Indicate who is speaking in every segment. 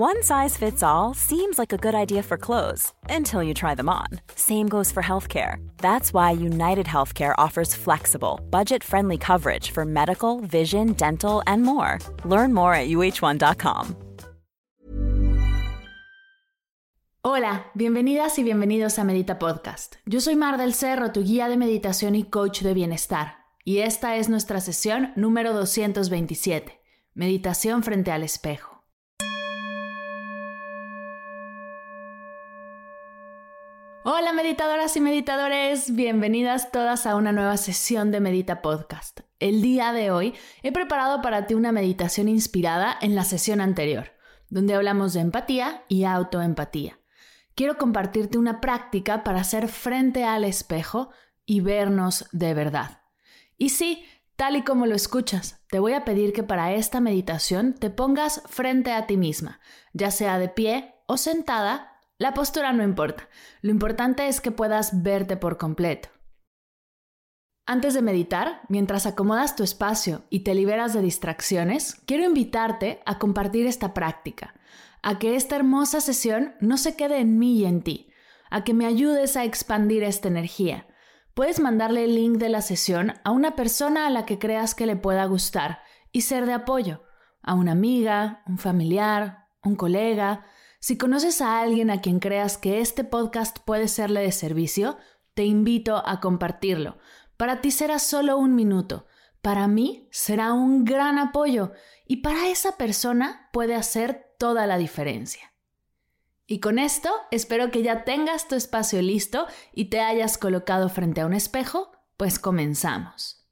Speaker 1: One size fits all seems like a good idea for clothes until you try them on. Same goes for healthcare. That's why United Healthcare offers flexible, budget friendly coverage for medical, vision, dental, and more. Learn more at uh1.com.
Speaker 2: Hola, bienvenidas y bienvenidos a Medita Podcast. Yo soy Mar del Cerro, tu guía de meditación y coach de bienestar, y esta es nuestra sesión número 227, Meditación frente al espejo. Hola meditadoras y meditadores, bienvenidas todas a una nueva sesión de Medita Podcast. El día de hoy he preparado para ti una meditación inspirada en la sesión anterior, donde hablamos de empatía y autoempatía. Quiero compartirte una práctica para hacer frente al espejo y vernos de verdad. Y sí, tal y como lo escuchas, te voy a pedir que para esta meditación te pongas frente a ti misma, ya sea de pie o sentada la postura no importa, lo importante es que puedas verte por completo. Antes de meditar, mientras acomodas tu espacio y te liberas de distracciones, quiero invitarte a compartir esta práctica, a que esta hermosa sesión no se quede en mí y en ti, a que me ayudes a expandir esta energía. Puedes mandarle el link de la sesión a una persona a la que creas que le pueda gustar y ser de apoyo, a una amiga, un familiar, un colega, si conoces a alguien a quien creas que este podcast puede serle de servicio, te invito a compartirlo. Para ti será solo un minuto. Para mí será un gran apoyo y para esa persona puede hacer toda la diferencia. Y con esto espero que ya tengas tu espacio listo y te hayas colocado frente a un espejo, pues comenzamos.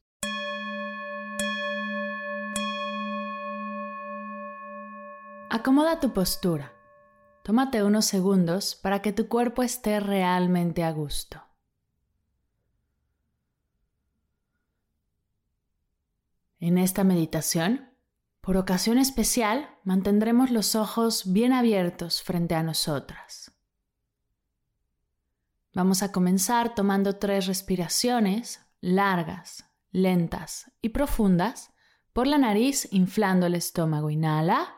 Speaker 2: Acomoda tu postura. Tómate unos segundos para que tu cuerpo esté realmente a gusto. En esta meditación, por ocasión especial, mantendremos los ojos bien abiertos frente a nosotras. Vamos a comenzar tomando tres respiraciones largas, lentas y profundas por la nariz inflando el estómago. Inhala.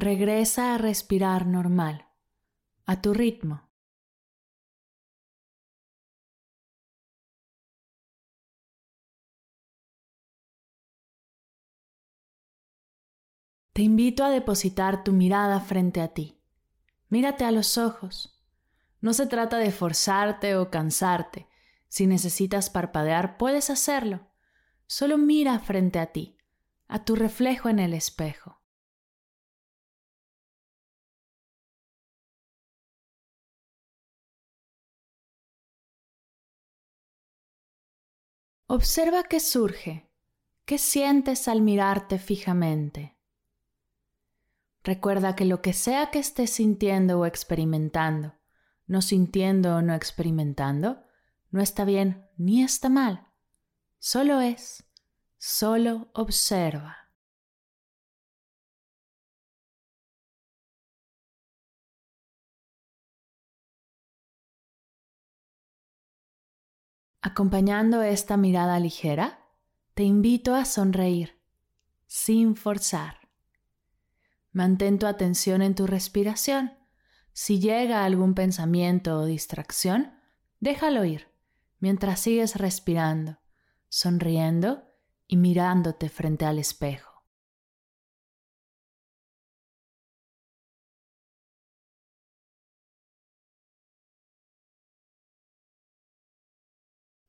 Speaker 2: Regresa a respirar normal, a tu ritmo. Te invito a depositar tu mirada frente a ti. Mírate a los ojos. No se trata de forzarte o cansarte. Si necesitas parpadear, puedes hacerlo. Solo mira frente a ti, a tu reflejo en el espejo. Observa qué surge, qué sientes al mirarte fijamente. Recuerda que lo que sea que estés sintiendo o experimentando, no sintiendo o no experimentando, no está bien ni está mal. Solo es, solo observa. Acompañando esta mirada ligera, te invito a sonreír, sin forzar. Mantén tu atención en tu respiración. Si llega algún pensamiento o distracción, déjalo ir mientras sigues respirando, sonriendo y mirándote frente al espejo.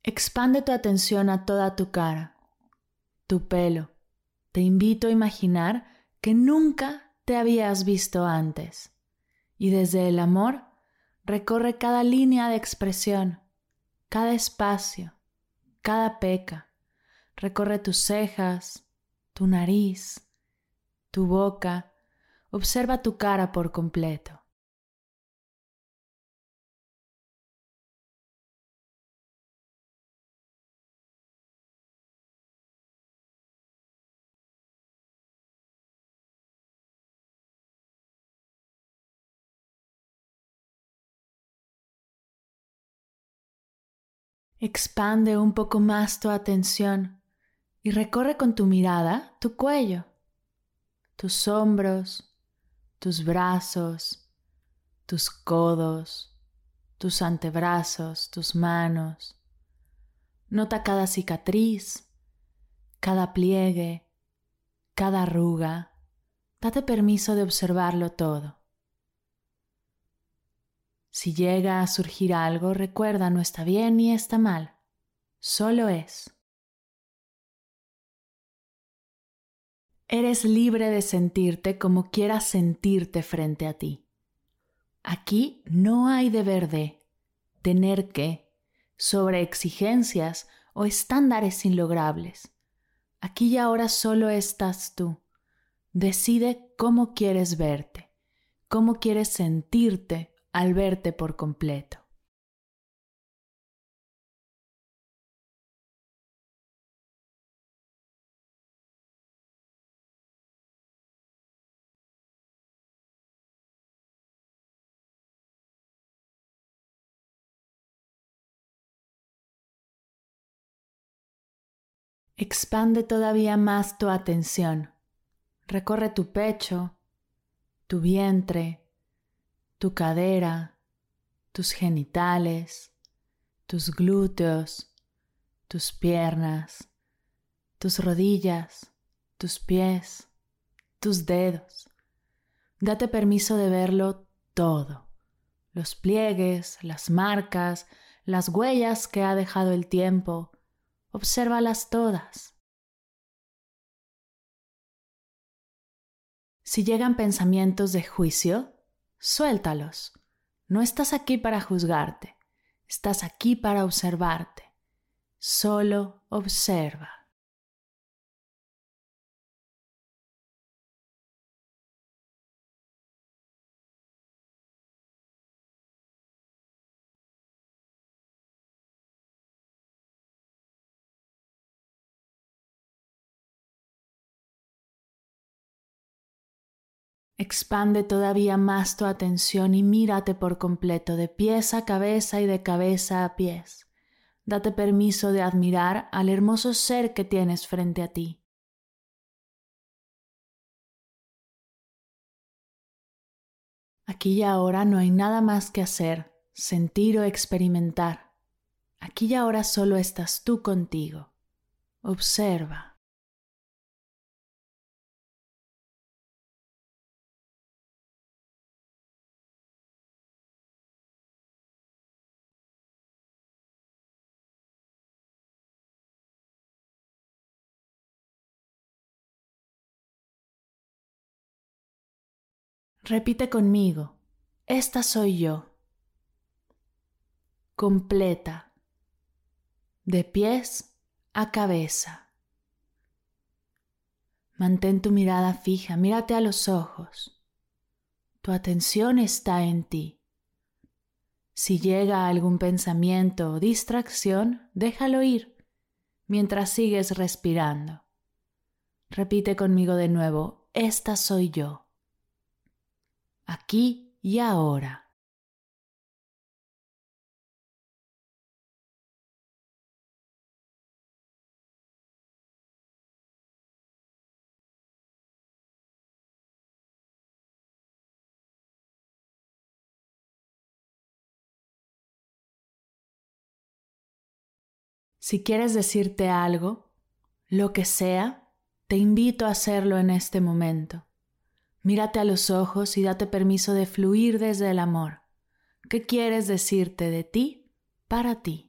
Speaker 2: Expande tu atención a toda tu cara, tu pelo. Te invito a imaginar que nunca te habías visto antes. Y desde el amor recorre cada línea de expresión, cada espacio, cada peca. Recorre tus cejas, tu nariz, tu boca. Observa tu cara por completo. Expande un poco más tu atención y recorre con tu mirada tu cuello, tus hombros, tus brazos, tus codos, tus antebrazos, tus manos. Nota cada cicatriz, cada pliegue, cada arruga. Date permiso de observarlo todo. Si llega a surgir algo, recuerda, no está bien ni está mal, solo es. Eres libre de sentirte como quieras sentirte frente a ti. Aquí no hay deber de, tener que, sobre exigencias o estándares inlogrables. Aquí y ahora solo estás tú. Decide cómo quieres verte, cómo quieres sentirte al verte por completo. Expande todavía más tu atención. Recorre tu pecho, tu vientre, tu cadera, tus genitales, tus glúteos, tus piernas, tus rodillas, tus pies, tus dedos. Date permiso de verlo todo. Los pliegues, las marcas, las huellas que ha dejado el tiempo. Obsérvalas todas. Si llegan pensamientos de juicio, Suéltalos. No estás aquí para juzgarte, estás aquí para observarte. Solo observa. Expande todavía más tu atención y mírate por completo, de pies a cabeza y de cabeza a pies. Date permiso de admirar al hermoso ser que tienes frente a ti. Aquí y ahora no hay nada más que hacer, sentir o experimentar. Aquí y ahora solo estás tú contigo. Observa. Repite conmigo, esta soy yo, completa, de pies a cabeza. Mantén tu mirada fija, mírate a los ojos. Tu atención está en ti. Si llega algún pensamiento o distracción, déjalo ir mientras sigues respirando. Repite conmigo de nuevo, esta soy yo aquí y ahora. Si quieres decirte algo, lo que sea, te invito a hacerlo en este momento. Mírate a los ojos y date permiso de fluir desde el amor. ¿Qué quieres decirte de ti para ti?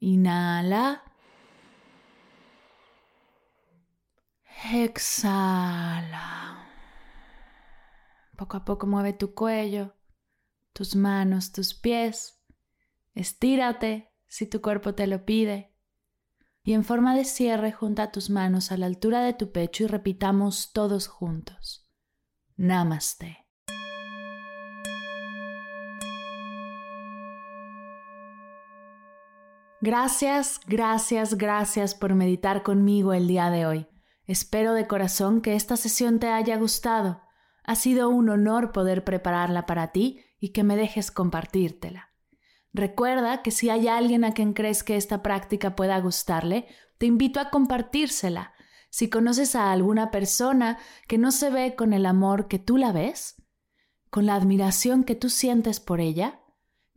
Speaker 2: Inhala. Exhala. Poco a poco mueve tu cuello, tus manos, tus pies. Estírate si tu cuerpo te lo pide. Y en forma de cierre junta tus manos a la altura de tu pecho y repitamos todos juntos. Namaste. Gracias, gracias, gracias por meditar conmigo el día de hoy. Espero de corazón que esta sesión te haya gustado. Ha sido un honor poder prepararla para ti y que me dejes compartírtela. Recuerda que si hay alguien a quien crees que esta práctica pueda gustarle, te invito a compartírsela. Si conoces a alguna persona que no se ve con el amor que tú la ves, con la admiración que tú sientes por ella,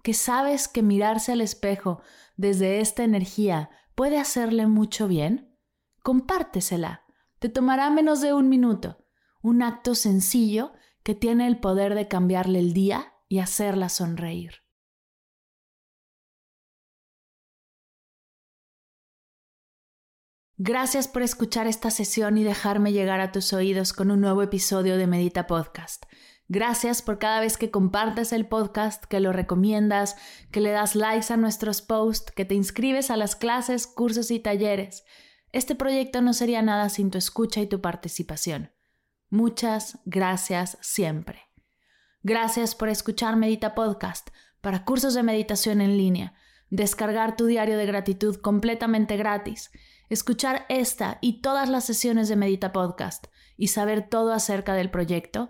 Speaker 2: que sabes que mirarse al espejo desde esta energía puede hacerle mucho bien, compártesela. Te tomará menos de un minuto. Un acto sencillo que tiene el poder de cambiarle el día y hacerla sonreír. Gracias por escuchar esta sesión y dejarme llegar a tus oídos con un nuevo episodio de Medita Podcast. Gracias por cada vez que compartes el podcast, que lo recomiendas, que le das likes a nuestros posts, que te inscribes a las clases, cursos y talleres. Este proyecto no sería nada sin tu escucha y tu participación. Muchas gracias siempre. Gracias por escuchar Medita Podcast para cursos de meditación en línea, descargar tu diario de gratitud completamente gratis, escuchar esta y todas las sesiones de Medita Podcast y saber todo acerca del proyecto